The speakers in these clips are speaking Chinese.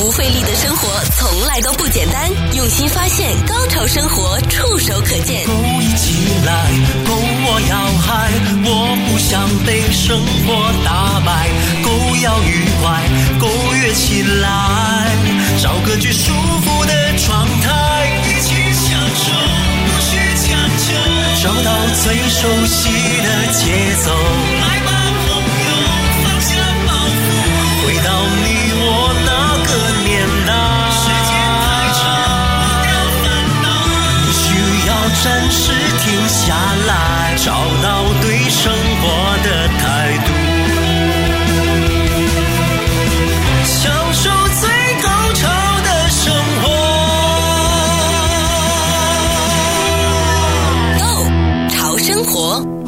不费力的生活从来都不简单，用心发现，高潮生活触手可见。勾一起来，勾我要嗨，我不想被生活打败，勾要愉快，勾跃起来，找个最舒服的状态，一起享受，不需强求，找到最熟悉的节奏，时间太长，不需要。暂时停下来，找到对生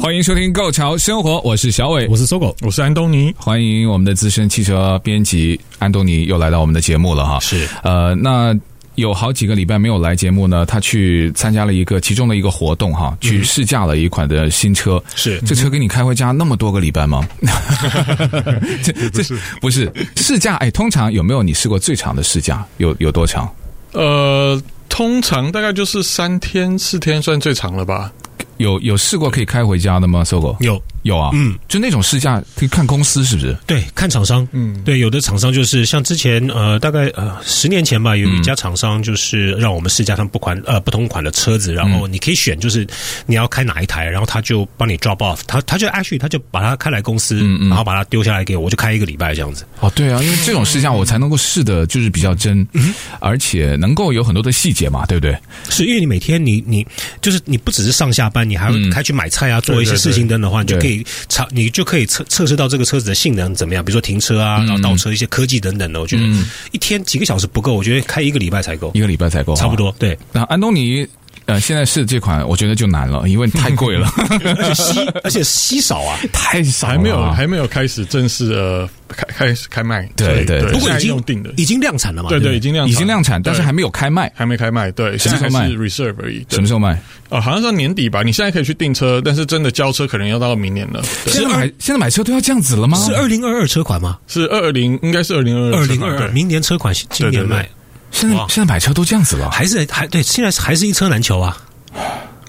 欢迎收听《Go 潮生活》，我是小伟，我是搜狗，我是安东尼。欢迎我们的资深汽车编辑安东尼又来到我们的节目了哈。是，呃，那。有好几个礼拜没有来节目呢，他去参加了一个其中的一个活动哈，去试驾了一款的新车。是这车给你开回家那么多个礼拜吗？这这是不是试驾？哎，通常有没有你试过最长的试驾？有有多长？呃，通常大概就是三天四天算最长了吧。有有试过可以开回家的吗？搜狗有。有啊，嗯，就那种试驾可以看公司是不是？对，看厂商，嗯，对，有的厂商就是像之前呃，大概呃十年前吧，有一家厂商就是让我们试驾他们不款呃不同款的车子，然后你可以选就是你要开哪一台，然后他就帮你 drop off，他他就 actually 他就把它开来公司，嗯嗯，然后把它丢下来给我，我就开一个礼拜这样子。哦，对啊，因为这种试驾我才能够试的就是比较真，嗯，而且能够有很多的细节嘛，对不对？是因为你每天你你就是你不只是上下班，你还要开去买菜啊，做一些事情等的话，你就可以查你。就可以测测试到这个车子的性能怎么样，比如说停车啊，然后倒车一些科技等等的。我觉得一天几个小时不够，我觉得开一个礼拜才够，一个礼拜才够，差不多。对，那安东尼。呃，现在试这款，我觉得就难了，因为太贵了，而且稀，而且稀少啊，太少，还没有还没有开始正式呃开开始开卖，对对，不过已经用定的，已经量产了嘛，对对，已经量已经量产，但是还没有开卖，还没开卖，对，现在还是 reserve 而已，什么时候卖？呃，好像是年底吧，你现在可以去订车，但是真的交车可能要到明年了。现在买现在买车都要这样子了吗？是二零二二车款吗？是二零，应该是二零二二，二零二二，明年车款今年卖。现在现在买车都这样子了，还是还对，现在还是一车难求啊。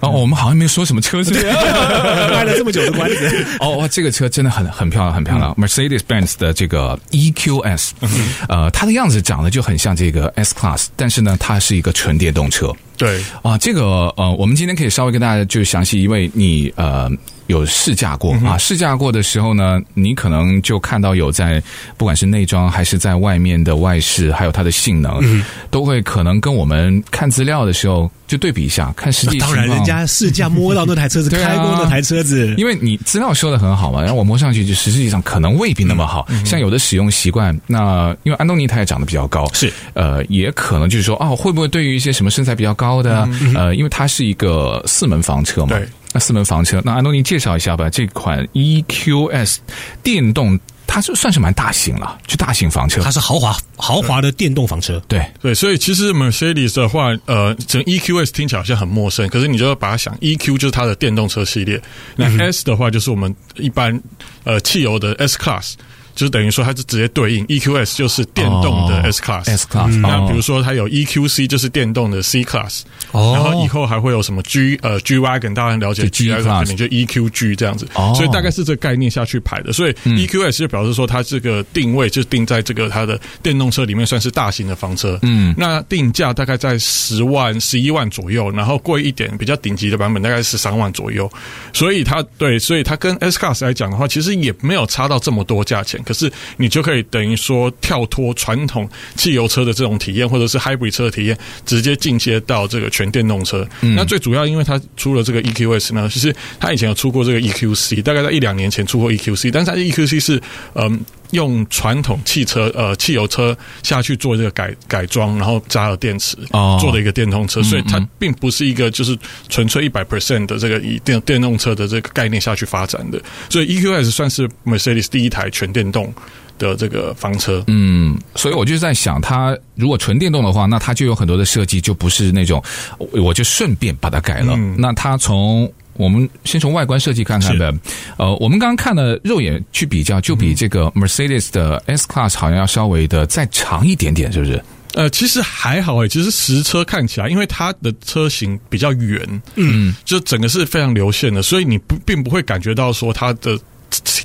哦，我们好像没有说什么车是，卖了这么久的关子。哦，哇，这个车真的很很漂亮，很漂亮。Mercedes-Benz 的这个 EQS，呃，它的样子长得就很像这个 S Class，但是呢，它是一个纯电动车。对啊，这个呃，我们今天可以稍微跟大家就详细，因为你呃。有试驾过啊？试驾过的时候呢，你可能就看到有在不管是内装还是在外面的外饰，还有它的性能，嗯、都会可能跟我们看资料的时候就对比一下，看实际。当然，人家试驾摸到那台车子，开过那台车子，因为你资料说的很好嘛，然后我摸上去就实际上可能未必那么好。嗯、像有的使用习惯，那因为安东尼他也长得比较高，是呃，也可能就是说哦，会不会对于一些什么身材比较高的、嗯、呃，因为它是一个四门房车嘛。对那四门房车，那安东尼介绍一下吧。这款 EQS 电动，它是算是蛮大型了，就大型房车。它是豪华豪华的电动房车。对对，所以其实 Mercedes 的话，呃，整 EQS 听起来好像很陌生，可是你就要把它想，EQ 就是它的电动车系列，那 S 的话就是我们一般呃汽油的 S Class。就是等于说，它是直接对应 EQS 就是电动的 S Class，S Class。那比如说它有 EQC 就是电动的 C Class，哦然后以后还会有什么 G 呃 G Wagon，大家了解 G Wagon 可能就 EQG 这样子。哦所以大概是这个概念下去排的。所以 EQS 就表示说它这个定位就定在这个它的电动车里面算是大型的房车。嗯，那定价大概在十万、十一万左右，然后贵一点比较顶级的版本大概十三万左右。所以它对，所以它跟 S Class 来讲的话，其实也没有差到这么多价钱。可是你就可以等于说跳脱传统汽油车的这种体验，或者是 hybrid 车的体验，直接进阶到这个全电动车。嗯、那最主要，因为它出了这个 EQS 呢，其实它以前有出过这个 EQC，大概在一两年前出过 EQC，但是它 EQC 是嗯用传统汽车呃汽油车下去做这个改改装，然后加了电池做的一个电动车，哦、所以它并不是一个就是纯粹一百 percent 的这个以电电动车的这个概念下去发展的。所以 EQS 算是 Mercedes 第一台全电动的这个房车，嗯，所以我就在想，它如果纯电动的话，那它就有很多的设计，就不是那种我就顺便把它改了。嗯、那它从我们先从外观设计看看的。呃，我们刚刚看了肉眼去比较，就比这个 Mercedes 的 S Class 好像要稍微的再长一点点，是不是？呃，其实还好诶，其实实车看起来，因为它的车型比较圆，嗯，就整个是非常流线的，所以你不并不会感觉到说它的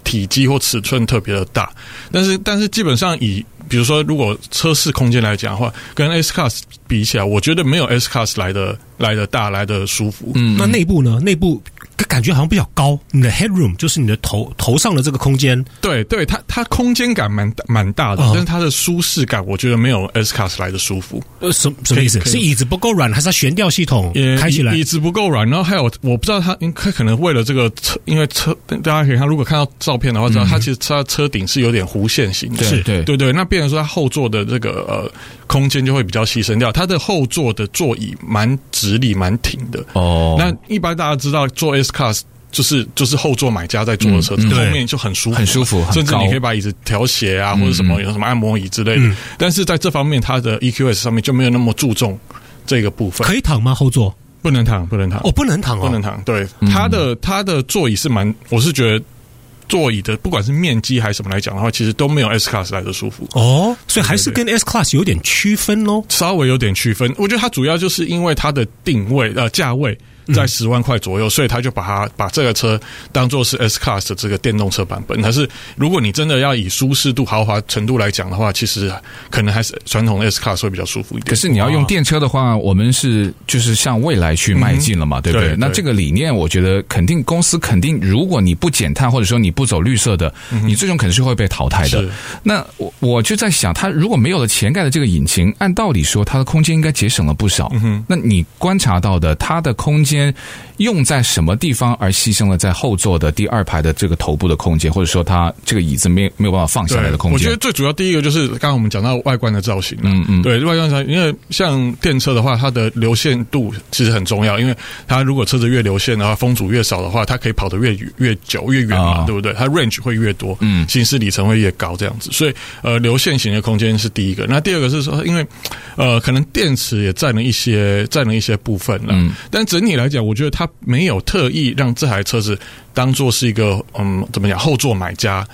体积或尺寸特别的大。但是，但是基本上以比如说，如果车室空间来讲的话，跟 S Class 比起来，我觉得没有 S Class 来的来的大，来的舒服。嗯，那内部呢？内部。感觉好像比较高，你的 headroom 就是你的头头上的这个空间，对对，它它空间感蛮蛮大的，哦、但是它的舒适感，我觉得没有 S Class 来的舒服。呃，什什么意思？是椅子不够软，还是它悬吊系统开起来椅？椅子不够软，然后还有我不知道它，它可能为了这个车，因为车大家可以看，如果看到照片的话，知道它其实它车顶是有点弧线型的，是对对对。那变成说它后座的这个呃空间就会比较牺牲掉，它的后座的座椅蛮直立蛮挺的哦。那一般大家知道坐 S Class。就是就是后座买家在坐的车子，嗯嗯、后面就很舒服，很舒服，甚至你可以把椅子调斜啊，嗯、或者什么有什么按摩椅之类的。嗯、但是在这方面，它的 EQS 上面就没有那么注重这个部分。可以躺吗？后座不能躺，不能躺。哦，不能躺哦，不能躺。对，它的它的座椅是蛮，我是觉得座椅的不管是面积还是什么来讲的话，其实都没有 S Class 来的舒服。哦，所以还是跟 S Class 有点区分喽，稍微有点区分。我觉得它主要就是因为它的定位呃价位。在十万块左右，所以他就把它把这个车当做是 S Class 的这个电动车版本。但是，如果你真的要以舒适度、豪华程度来讲的话，其实可能还是传统的 S Class 会比较舒服一点。可是你要用电车的话，我们是就是向未来去迈进了嘛，嗯、对不对？对对，那这个理念，我觉得肯定公司肯定，如果你不减碳或者说你不走绿色的，嗯、你最终肯定是会被淘汰的。那我我就在想，它如果没有了前盖的这个引擎，按道理说它的空间应该节省了不少。嗯、那你观察到的它的空间今天用在什么地方而牺牲了在后座的第二排的这个头部的空间，或者说它这个椅子没没有办法放下来的空间？我觉得最主要第一个就是刚刚我们讲到外观的造型，嗯嗯，对外观造型，因为像电车的话，它的流线度其实很重要，因为它如果车子越流线的话，风阻越少的话，它可以跑得越越久越远嘛，哦、对不对？它 range 会越多，嗯，行驶里程会越高，这样子。所以呃，流线型的空间是第一个。那第二个是说，因为呃，可能电池也占了一些占了一些部分了，嗯，但整体来讲，我觉得它没有特意让这台车子当做是一个嗯，怎么讲，后座买家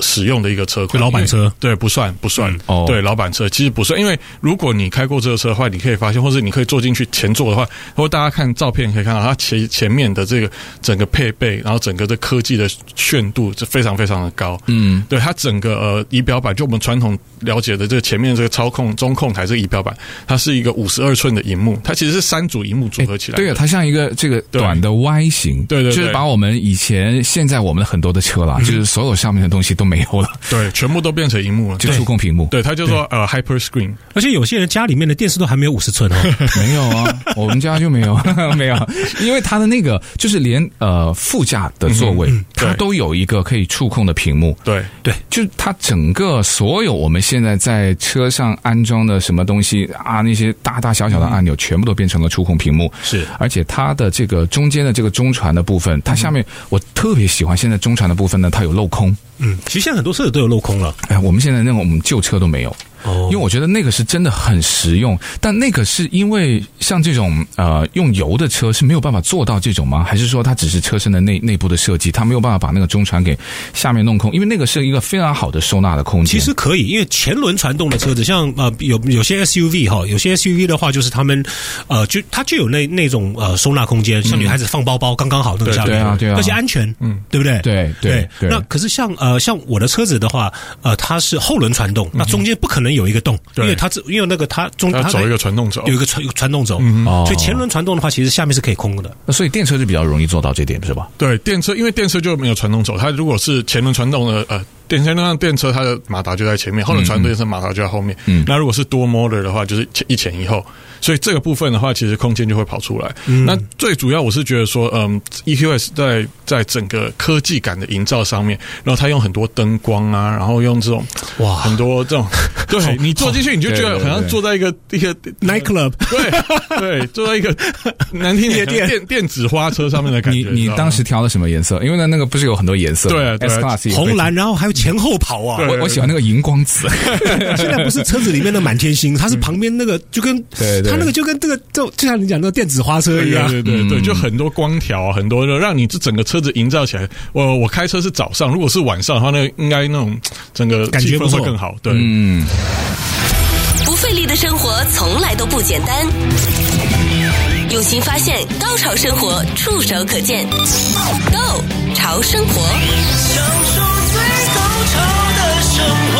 使用的一个车款，老板车。对，不算不算，嗯哦、对，老板车其实不算，因为如果你开过这个车的话，你可以发现，或者你可以坐进去前座的话，或大家看照片可以看到，它前前面的这个整个配备，然后整个的科技的炫度是非常非常的高，嗯，对，它整个呃仪表板，就我们传统了解的这个前面这个操控中控台这个仪表板，它是一个五十二寸的荧幕，它其实是三组荧幕组合起来，对啊，它像一个这个短的 Y 型，对，对对，就是把我们以前现在我们的很多的车啦，嗯、就是所有上面的东西都。没有了，对，全部都变成荧幕了，就触控屏幕。对，它就说呃，Hyper Screen。而且有些人家里面的电视都还没有五十寸哦，没有啊，我们家就没有，没有，因为它的那个就是连呃副驾的座位，它都有一个可以触控的屏幕。对。对，就是它整个所有我们现在在车上安装的什么东西啊，那些大大小小的按钮，全部都变成了触控屏幕。是，而且它的这个中间的这个中传的部分，它下面我特别喜欢，现在中传的部分呢，它有镂空。嗯，现在很多车子都有镂空了。哎，我们现在那种我们旧车都没有。哦，因为我觉得那个是真的很实用，但那个是因为像这种呃用油的车是没有办法做到这种吗？还是说它只是车身的内内部的设计，它没有办法把那个中传给下面弄空？因为那个是一个非常好的收纳的空间。其实可以，因为前轮传动的车子，像呃有有些 SUV 哈，有些 SUV 的话，就是他们呃就它就有那那种呃收纳空间，像女孩子放包包刚刚好那个下面，对啊对啊，而且安全，嗯，对不对？对对对。那可是像呃像我的车子的话，呃它是后轮传动，那中间不可能有一个洞。因为它这，因为那个它中它走一个传动轴，有一个传传动轴，嗯、所以前轮传动的话，其实下面是可以空的。那所以电车就比较容易做到这点，是吧？对，电车因为电车就没有传动轴，它如果是前轮传动的呃。电车那辆电车，它的马达就在前面，后轮传动电车马达就在后面。嗯，那如果是多 motor 的话，就是一前一后，所以这个部分的话，其实空间就会跑出来。嗯，那最主要我是觉得说，嗯，EQS 在在整个科技感的营造上面，然后它用很多灯光啊，然后用这种哇很多这种，对你坐进去你就觉得好像坐在一个一个 night club，对对，坐在一个 难听点电电子花车上面的感觉。你你当时挑了什么颜色？因为呢，那个不是有很多颜色，对对，红蓝，然后还有。前后跑啊。我我喜欢那个荧光紫，现在不是车子里面的满天星，它是旁边那个就跟它那个就跟这个就就像你讲那个电子花车一样，对对对，就很多光条，很多的让你这整个车子营造起来。我我开车是早上，如果是晚上的话，那应该那种整个感觉会更好。对，嗯。不费力的生活从来都不简单，用心发现，高潮生活触手可见 Go 潮生活，享受最高潮的生活。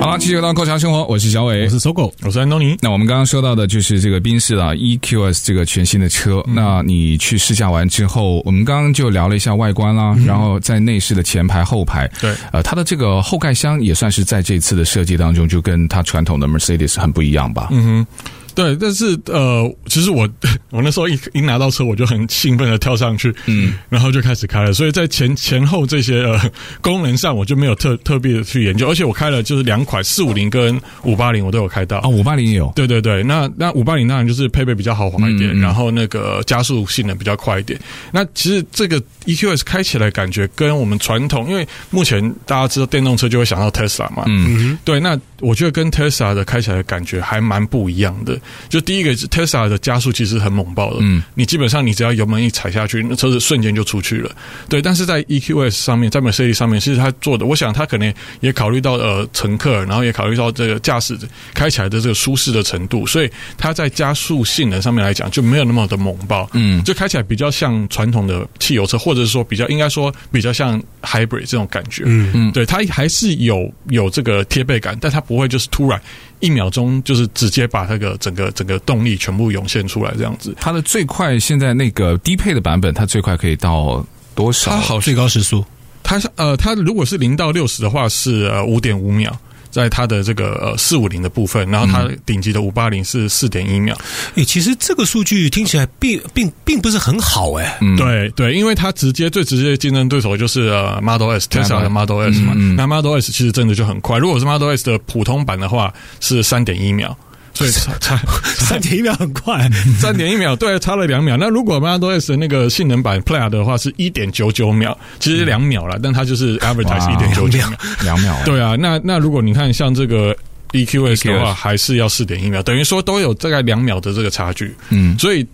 好了，继续到高潮生活，我是小伟，我是搜狗，我是安东尼。那我们刚刚说到的就是这个宾士啊 EQS 这个全新的车。嗯、那你去试驾完之后，我们刚刚就聊了一下外观啦，嗯、然后在内饰的前排、后排，对，呃，它的这个后盖箱也算是在这次的设计当中，就跟它传统的 Mercedes 很不一样吧？嗯哼。对，但是呃，其实我 我那时候一一拿到车，我就很兴奋的跳上去，嗯，然后就开始开了。所以在前前后这些呃功能上，我就没有特特别的去研究。而且我开了就是两款四五零跟五八零，我都有开到啊。五八零也有，对对对。那那五八零当然就是配备比较豪华一点，嗯嗯，然后那个加速性能比较快一点。那其实这个 EQS 开起来感觉跟我们传统，因为目前大家知道电动车就会想到 Tesla 嘛，嗯，对。那我觉得跟 Tesla 的开起来的感觉还蛮不一样的。就第一个是 Tesla 的加速其实很猛爆的，嗯，你基本上你只要油门一踩下去，那车子瞬间就出去了，对。但是在 EQS 上面，在 Mercedes 上面，其实他做的，我想他可能也考虑到呃乘客，然后也考虑到这个驾驶开起来的这个舒适的程度，所以它在加速性能上面来讲就没有那么的猛爆，嗯，就开起来比较像传统的汽油车，或者是说比较应该说比较像 Hybrid 这种感觉，嗯嗯，对，它还是有有这个贴背感，但它不会就是突然。一秒钟就是直接把那个整个整个动力全部涌现出来，这样子。它的最快现在那个低配的版本，它最快可以到多少？它好最高时速，它是呃，它如果是零到六十的话是呃五点五秒。在它的这个呃四五零的部分，然后它顶级的五八零是四点一秒。诶，其实这个数据听起来并并并不是很好诶。嗯，对对，因为它直接最直接的竞争对手就是呃 Model S，Tesla 的 Model S 嘛。那 Model S 其实真的就很快，如果是 Model S 的普通版的话是三点一秒。所以差差 三点一秒很快，三点一秒对，差了两秒。那如果 Model S 的那个性能版 Player 的话是一点九九秒，其实两秒了，但它就是 advertise 一点九九秒，两秒。对啊，那那如果你看像这个 EQS 的话，还是要四点一秒，等于说都有大概两秒的这个差距。嗯，所以。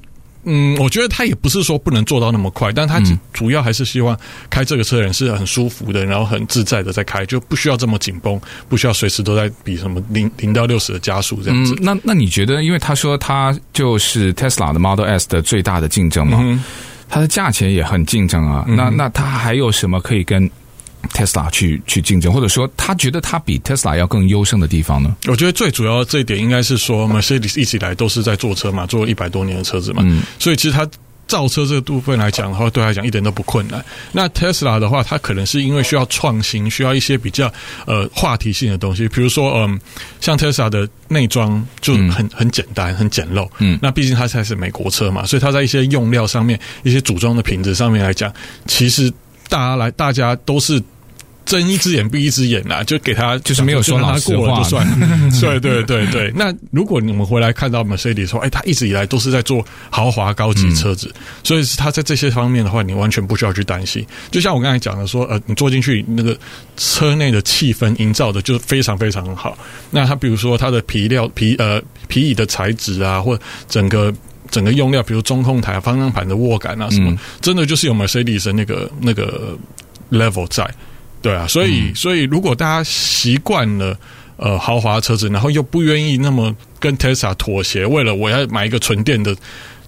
嗯，我觉得他也不是说不能做到那么快，但他主要还是希望开这个车的人是很舒服的，然后很自在的在开，就不需要这么紧绷，不需要随时都在比什么零零到六十的加速这样子。嗯、那那你觉得，因为他说他就是 Tesla 的 Model S 的最大的竞争嘛，嗯、它的价钱也很竞争啊。嗯、那那他还有什么可以跟？Tesla 去去竞争，或者说他觉得他比 Tesla 要更优胜的地方呢？我觉得最主要的这一点应该是说，Mercedes 一直以来都是在做车嘛，做一百多年的车子嘛，嗯、所以其实他造车这个部分来讲的话，对他来讲一点都不困难。那 Tesla 的话，它可能是因为需要创新，需要一些比较呃话题性的东西，比如说嗯、呃，像 Tesla 的内装就很很简单、很简陋，嗯，那毕竟它才是美国车嘛，所以它在一些用料上面、一些组装的品质上面来讲，其实。大家来，大家都是睁一只眼闭一只眼啦，就给他就是没有说老实话就算了。对对对对。那如果你们回来看到 Mercedes 说，哎，他一直以来都是在做豪华高级车子，嗯、所以他在这些方面的话，你完全不需要去担心。就像我刚才讲的说，呃，你坐进去那个车内的气氛营造的就非常非常好。那他比如说它的皮料皮呃皮椅的材质啊，或整个。整个用料，比如中控台、方向盘的握感啊，什么，嗯、真的就是有 Mercedes 的那个那个 level 在，对啊，所以、嗯、所以如果大家习惯了呃豪华车子，然后又不愿意那么跟 Tesla 妥协，为了我要买一个纯电的。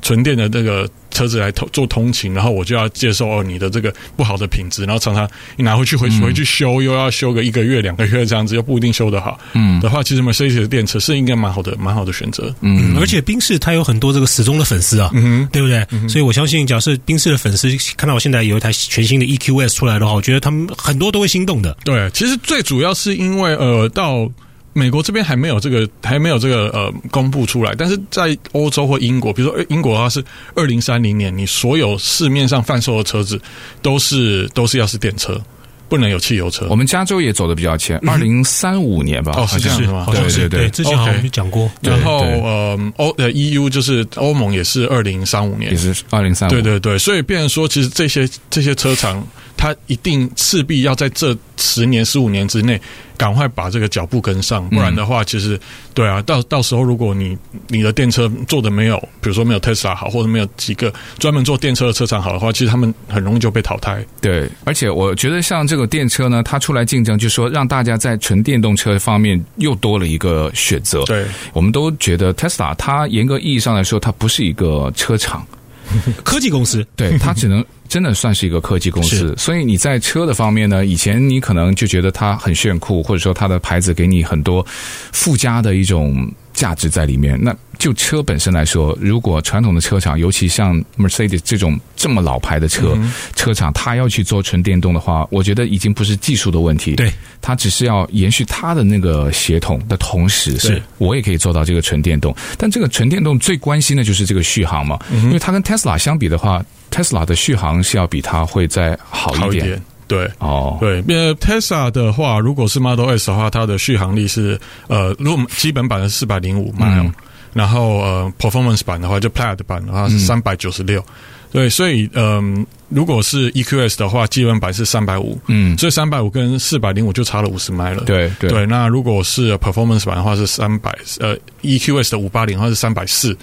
纯电的这个车子来做通勤，然后我就要接受哦你的这个不好的品质，然后常常你拿回去回去回去修，又要修个一个月两个月这样子，又不一定修得好。嗯，的话，其实 Mercedes 的电车是应该蛮好的，蛮好的选择。嗯，而且宾士它有很多这个死忠的粉丝啊，嗯哼，对不对？嗯、所以我相信，假设宾士的粉丝看到我现在有一台全新的 EQS 出来的话，我觉得他们很多都会心动的。对，其实最主要是因为呃到。美国这边还没有这个，还没有这个呃公布出来。但是在欧洲或英国，比如说英国的话是二零三零年，你所有市面上贩售的车子都是都是要是电车，不能有汽油车。我们加州也走的比较前，二零三五年吧，哦，是这样是吗？对对对，之前好像讲过。然后呃，欧呃 EU 就是欧盟也是二零三五年，也是二零三五。对对对，所以变成说，其实这些这些车厂，它一定势必要在这十年、十五年之内。赶快把这个脚步跟上，不然的话，其实对啊，到到时候如果你你的电车做的没有，比如说没有特斯拉好，或者没有几个专门做电车的车厂好的话，其实他们很容易就被淘汰。对，而且我觉得像这个电车呢，它出来竞争，就是说让大家在纯电动车方面又多了一个选择。对，我们都觉得特斯拉它严格意义上来说，它不是一个车厂。科技公司，对，它只能真的算是一个科技公司。所以你在车的方面呢，以前你可能就觉得它很炫酷，或者说它的牌子给你很多附加的一种价值在里面。那就车本身来说，如果传统的车厂，尤其像 Mercedes 这种这么老牌的车、嗯、车厂，它要去做纯电动的话，我觉得已经不是技术的问题。对，它只是要延续它的那个协同的同时，是我也可以做到这个纯电动。但这个纯电动最关心的就是这个续航嘛，嗯、因为它跟 Tesla 相比的话，Tesla 的续航是要比它会再好一点。对，哦，对，因为 Tesla 的话，如果是 Model S 的话，它的续航力是呃，如果基本版的四百零五 mile。嗯然后呃，performance 版的话，就 Plaid 版的话是三百九十六，对，所以嗯、呃，如果是 EQS 的话，基本版是三百五，嗯，所以三百五跟四百零五就差了五十迈了，对对，对。那如果是 performance 版的话是三百，呃，EQS 的五八零的话是三百四，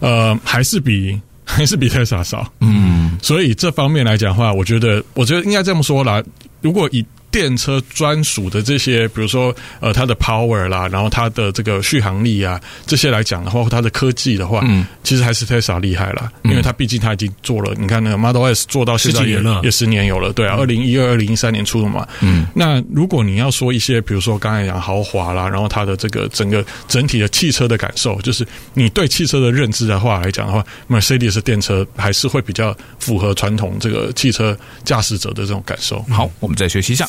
呃，还是比还是比特斯拉少，嗯，所以这方面来讲的话，我觉得我觉得应该这么说啦，如果以电车专属的这些，比如说呃，它的 power 啦，然后它的这个续航力啊，这些来讲的话，它的科技的话，嗯，其实还是 Tesla 厉害啦，因为它毕竟它已经做了，你看那个 Model S 做到现在也也十年有了，对啊，二零一二、二零一三年出的嘛，嗯，那如果你要说一些，比如说刚才讲豪华啦，然后它的这个整个整体的汽车的感受，就是你对汽车的认知的话来讲的话，Mercedes 电车还是会比较符合传统这个汽车驾驶者的这种感受。好，我们再学习一下。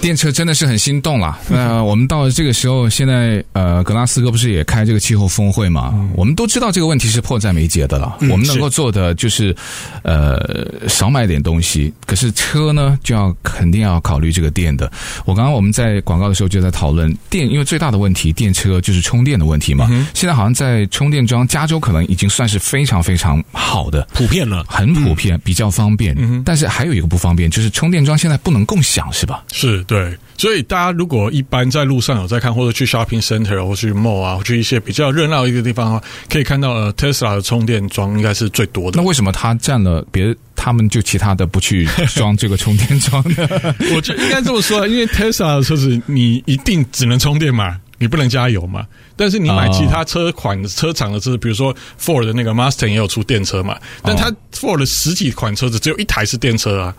电车真的是很心动了。那我们到了这个时候，现在呃，格拉斯哥不是也开这个气候峰会嘛？我们都知道这个问题是迫在眉睫的了。我们能够做的就是呃，少买点东西。可是车呢，就要肯定要考虑这个电的。我刚刚我们在广告的时候就在讨论电，因为最大的问题电车就是充电的问题嘛。现在好像在充电桩，加州可能已经算是非常非常好的普遍了，很普遍，比较方便。但是还有一个不方便，就是充电桩现在不能共享，是吧？是对。所以大家如果一般在路上有在看，或者去 shopping center 或去 mall 啊，或去一些比较热闹一个地方的话，可以看到呃，Tesla 的充电桩应该是最多的。那为什么他占了别他们就其他的不去装这个充电桩呢？我觉得应该这么说，因为 Tesla 的车子你一定只能充电嘛，你不能加油嘛。但是你买其他车款的车厂的车，比如说 Ford 的那个 Mustang 也有出电车嘛，但它 Ford 的十几款车子只有一台是电车啊，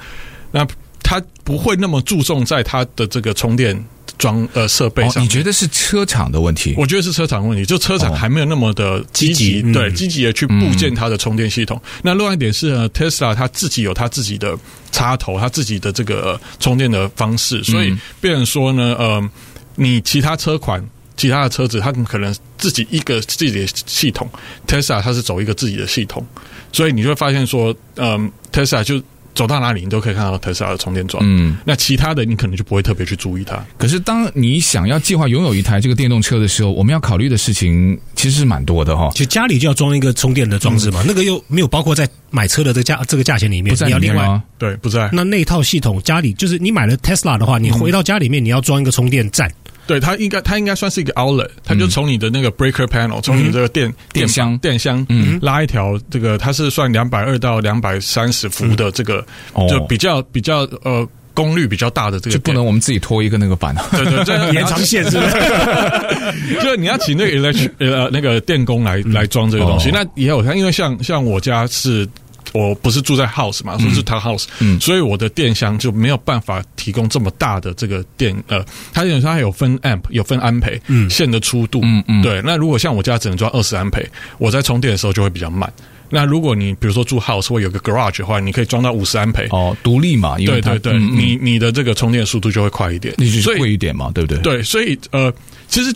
那。它不会那么注重在它的这个充电装呃设备上。哦，你觉得是车厂的问题？我觉得是车厂问题，就车厂还没有那么的积极，哦、对积极的去部件它的充电系统。嗯、那另外一点是呢，Tesla 它自己有它自己的插头，它自己的这个充电的方式，所以变成说呢，呃，你其他车款、其他的车子，它可能自己一个自己的系统，Tesla 它是走一个自己的系统，所以你就会发现说，嗯、呃，Tesla 就。走到哪里，你都可以看到特斯拉的充电桩。嗯，那其他的你可能就不会特别去注意它。可是，当你想要计划拥有一台这个电动车的时候，我们要考虑的事情其实是蛮多的哈。其实家里就要装一个充电的装置嘛，嗯、那个又没有包括在买车的这个价这个价钱里面。不在里面吗？你要另外对，不在。那那一套系统家里就是你买了 Tesla 的话，你回到家里面你要装一个充电站。对，它应该它应该算是一个 outlet，它就从你的那个 breaker panel，从你这个电电箱。电箱，嗯，拉一条这个，它是算两百二到两百三十伏的这个，就比较比较呃功率比较大的这个，就不能我们自己拖一个那个板，对对，这 延长线是不是？就你要请那个 electric 呃那个电工来来装这个东西，那也有它，因为像像我家是。我不是住在 house 嘛，说是 town house，嗯，所以我的电箱就没有办法提供这么大的这个电，呃，它有它有分 amp，有分安培，嗯，线的粗度，嗯嗯，对。那如果像我家只能装二十安培，我在充电的时候就会比较慢。那如果你比如说住 house 或有个 garage 的话，你可以装到五十安培。哦，独立嘛，因为它对对对，嗯嗯你你的这个充电速度就会快一点，那就是贵一点嘛，对不对？对，所以呃，其实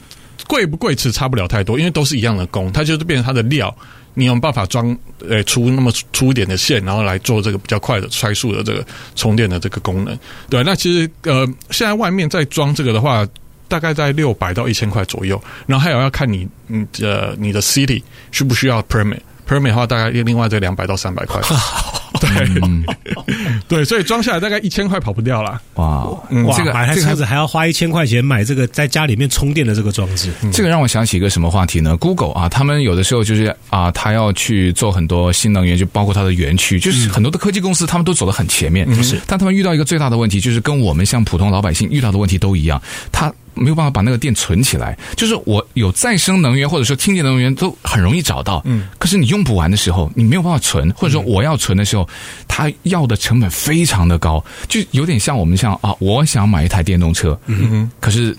贵不贵其实差不了太多，因为都是一样的功，它就是变成它的料，你有办法装呃出那么粗一点的线，然后来做这个比较快的快速的这个充电的这个功能。对，那其实呃，现在外面在装这个的话，大概在六百到一千块左右，然后还有要看你嗯呃你的 city 需不需要 permit。permit 的话，大概另外在两百到三百块。对、嗯，对，所以装下来大概一千块跑不掉了。哇，嗯哇，这个买台这个车子还要花一千块钱买这个在家里面充电的这个装置。这个让我想起一个什么话题呢？Google 啊，他们有的时候就是啊，他要去做很多新能源，就包括它的园区，就是很多的科技公司，他们都走得很前面。是，但他们遇到一个最大的问题，就是跟我们像普通老百姓遇到的问题都一样，他没有办法把那个电存起来。就是我有再生能源或者说清洁能源都很容易找到，嗯，可是你用不完的时候，你没有办法存，或者说我要存的时候，它要的成本非常的高，就有点像我们像啊，我想买一台电动车，嗯哼，可是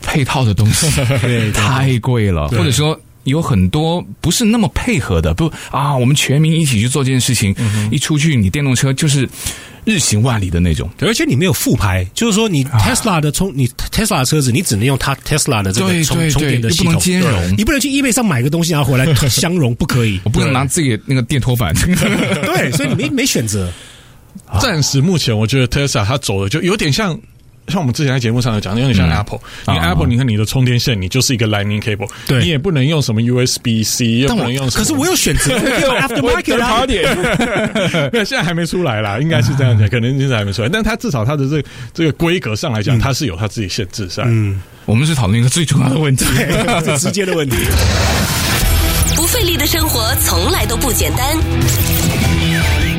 配套的东西 太贵了，或者说。有很多不是那么配合的，不啊，我们全民一起去做这件事情，一出去你电动车就是日行万里的那种，而且你没有副牌，就是说你 Tesla 的充，你 Tesla 的车子，你只能用它 Tesla 的这个充充电的系统，不能兼容，你不能去 eBay 上买个东西然后回来 相容，不可以，我不能拿自己那个电拖板，对，所以你没没选择。暂时目前，我觉得 Tesla 它走的就有点像。像我们之前在节目上有讲，有点像 Apple，因为 Apple，你看你的充电线，你就是一个 Lightning cable，对，你也不能用什么 USB C，又不能用什麼。可是我有选择，用 Aftermarket 啊。没有，现在还没出来啦，应该是这样讲，可能现在还没出来，但它至少它的这个这个规格上来讲，它是有它自己限制在。嗯，我们是讨论一个最重要的问题，最直接的问题。不费力的生活从来都不简单。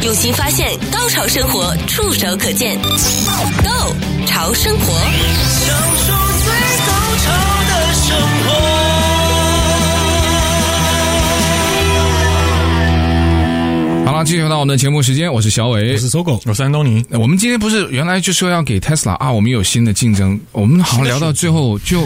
用心发现，高潮生活触手可见。Go 潮生活，享受最高潮的生活。了，继续回到我们的节目时间，我是小伟，我是搜狗，我是安东尼。我们今天不是原来就说要给 Tesla 啊，我们有新的竞争，我们好像聊到最后就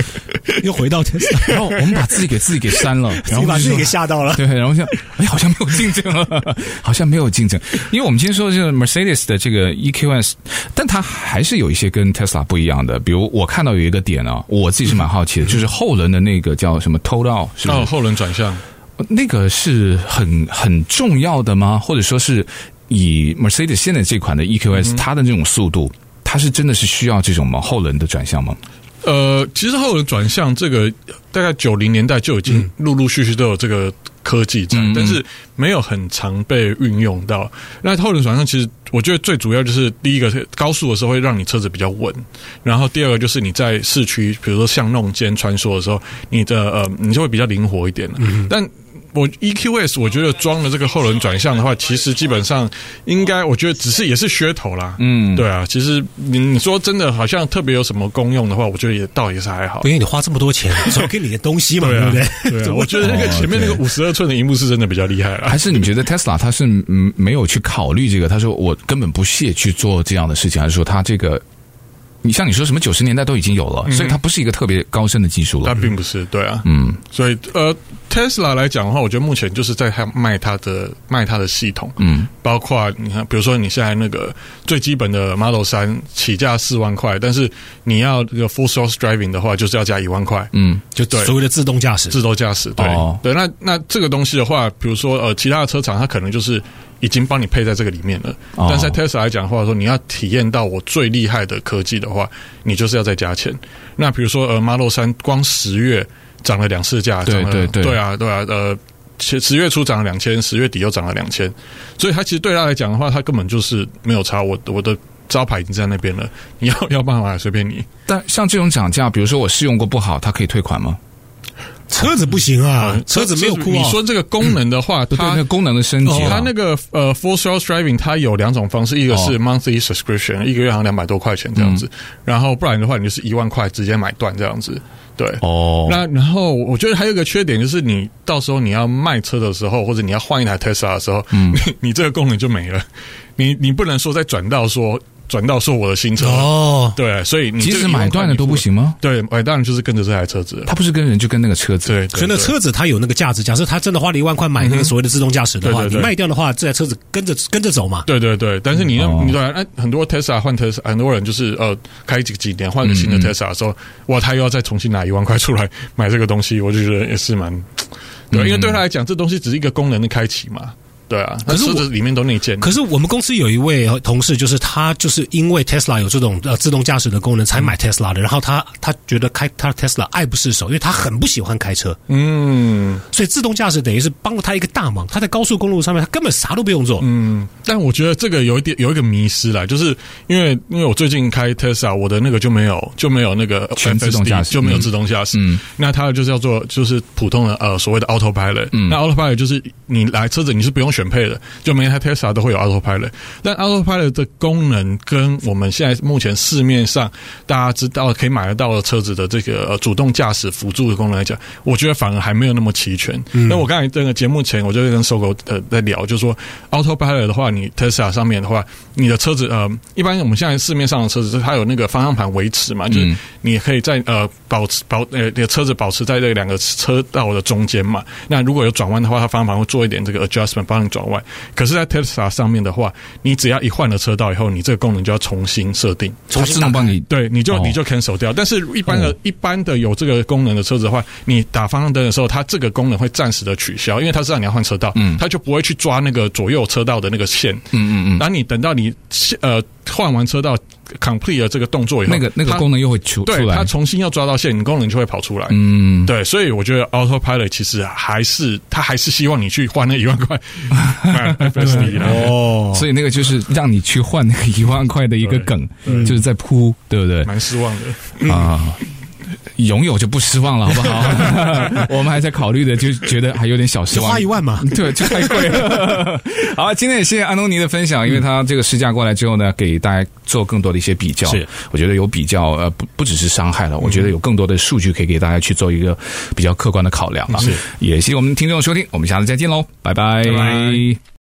又回到 Tesla，然后我们把自己给自己给删了，然后把自己给吓到了。对，然后像哎，好像没有竞争了，好像没有竞争，因为我们今天说的是 Mercedes 的这个 EQS，但它还是有一些跟 Tesla 不一样的，比如我看到有一个点啊，我自己是蛮好奇的，就是后轮的那个叫什么 Total，哦，后轮转向。那个是很很重要的吗？或者说是以 Mercedes 现在这款的 EQS，它的那种速度，它是真的是需要这种吗？后轮的转向吗？呃，其实后轮转向这个大概九零年代就已经陆陆续续都有这个科技在，嗯、但是没有很常被运用到。那后轮转向其实我觉得最主要就是第一个高速的时候会让你车子比较稳，然后第二个就是你在市区，比如说巷弄间穿梭的时候，你的呃你就会比较灵活一点。嗯，但我 EQS 我觉得装了这个后轮转向的话，其实基本上应该，我觉得只是也是噱头啦。嗯，对啊，其实你你说真的好像特别有什么功用的话，我觉得也倒也是还好。因为你花这么多钱，总给你个东西嘛，对不对？对啊，我觉得那个前面那个五十二寸的荧幕是真的比较厉害了。还是你觉得 Tesla 它是嗯没有去考虑这个？他说我根本不屑去做这样的事情，还是说他这个？你像你说什么九十年代都已经有了，所以它不是一个特别高深的技术了。它并不是，对啊，嗯，所以呃，Tesla 来讲的话，我觉得目前就是在它卖它的卖它的系统，嗯，包括你看，比如说你现在那个最基本的 Model 三起价四万块，但是你要这个 Full Source Driving 的话，就是要加一万块，嗯，就对，所谓的自动驾驶，自动驾驶，对，哦、对，那那这个东西的话，比如说呃，其他的车厂它可能就是。已经帮你配在这个里面了，但是在 Tesla 来讲的话，说你要体验到我最厉害的科技的话，你就是要再加钱。那比如说呃，Model 三光十月涨了两次价，对对对，对啊对啊，呃，十十月初涨了两千，十月底又涨了两千，所以它其实对他来讲的话，它根本就是没有差。我我的招牌已经在那边了，你要要办法随便你。但像这种涨价，比如说我试用过不好，它可以退款吗？车子不行啊，车子没有哭。你说这个功能的话，它那个功能的升级，它那个呃，Full Self Driving 它有两种方式，一个是 Monthly Subscription，一个月好像两百多块钱这样子，然后不然的话，你就是一万块直接买断这样子。对，哦，那然后我觉得还有一个缺点就是，你到时候你要卖车的时候，或者你要换一台 Tesla 的时候，嗯，你 你这个功能就没了。你你不能说再转到说转到是我的新车哦。对，所以你即使买断了都不行吗？对，买断就是跟着这台车子。他不是跟人，就跟那个车子。对，所以那车子它有那个价值。假设他真的花了一万块买那个所谓的自动驾驶的话，你卖掉的话，这台车子跟着跟着走嘛。对对对，但是你要你说，很多 Tesla 换 Tesla，很多人就是呃开几几年换个新的 Tesla 的时候，哇，他又要再重新拿一万块出来买这个东西，我就觉得也是蛮对，因为对他来讲，这东西只是一个功能的开启嘛。对啊，可是里面都内建。可是我们公司有一位同事，就是他就是因为 Tesla 有这种呃自动驾驶的功能才买 Tesla 的，然后他他觉得开他 Tesla 爱不释手，因为他很不喜欢开车。嗯，所以自动驾驶等于是帮了他一个大忙。他在高速公路上面，他根本啥都不用做。嗯，但我觉得这个有一点有一个迷失啦，就是因为因为我最近开 Tesla，我的那个就没有就没有那个全自动驾驶，就没有自动驾驶。嗯，那它就是叫做就是普通的呃所谓的 Autopilot。嗯，那 Autopilot 就是你来车子你是不用选配的，就每台 Tesla 都会有 Autopilot，但 Autopilot 的功能跟我们现在目前市面上大家知道可以买得到的车子的这个呃主动驾驶辅助的功能来讲，我觉得反而还没有那么齐全。那、嗯、我刚才这个节目前，我就跟 Sogo 呃在聊，就是说 Autopilot 的话，你 Tesla 上面的话，你的车子呃，一般我们现在市面上的车子，它有那个方向盘维持嘛，就是你可以在呃保持保呃你的车子保持在这两个车道的中间嘛。那如果有转弯的话，它方向盘会做一点这个 adjustment 帮你转弯。可是，在 Tesla 上面的话，你只要一换了车道以后，你这个功能就要重新设定，重新帮你，对，你就你就 cancel 掉。但是，一般的、哦、一般的有这个功能的车子的话，你打方向灯的时候，它这个功能会暂时的取消，因为它知道你要换车道，嗯，它就不会去抓那个左右车道的那个线，嗯嗯嗯。然后你等到你呃换完车道 complete 了这个动作以后，那个那个功能又会出对，出来，它重新要抓到线，你功能就会跑出来，嗯，对。所以我觉得 Autopilot 其实还是它还是希望你去换那一万块。哦，所以那个就是让你去换那个一万块的一个梗，就是在铺，对不对？蛮失望的啊，拥有就不失望了，好不好？我们还在考虑的，就觉得还有点小失望。花一万嘛，对，就太贵了。好，今天也谢谢安东尼的分享，因为他这个试驾过来之后呢，给大家做更多的一些比较。是，我觉得有比较，呃，不不只是伤害了，我觉得有更多的数据可以给大家去做一个比较客观的考量了。是，也谢谢我们听众的收听，我们下次再见喽，拜拜。拜拜。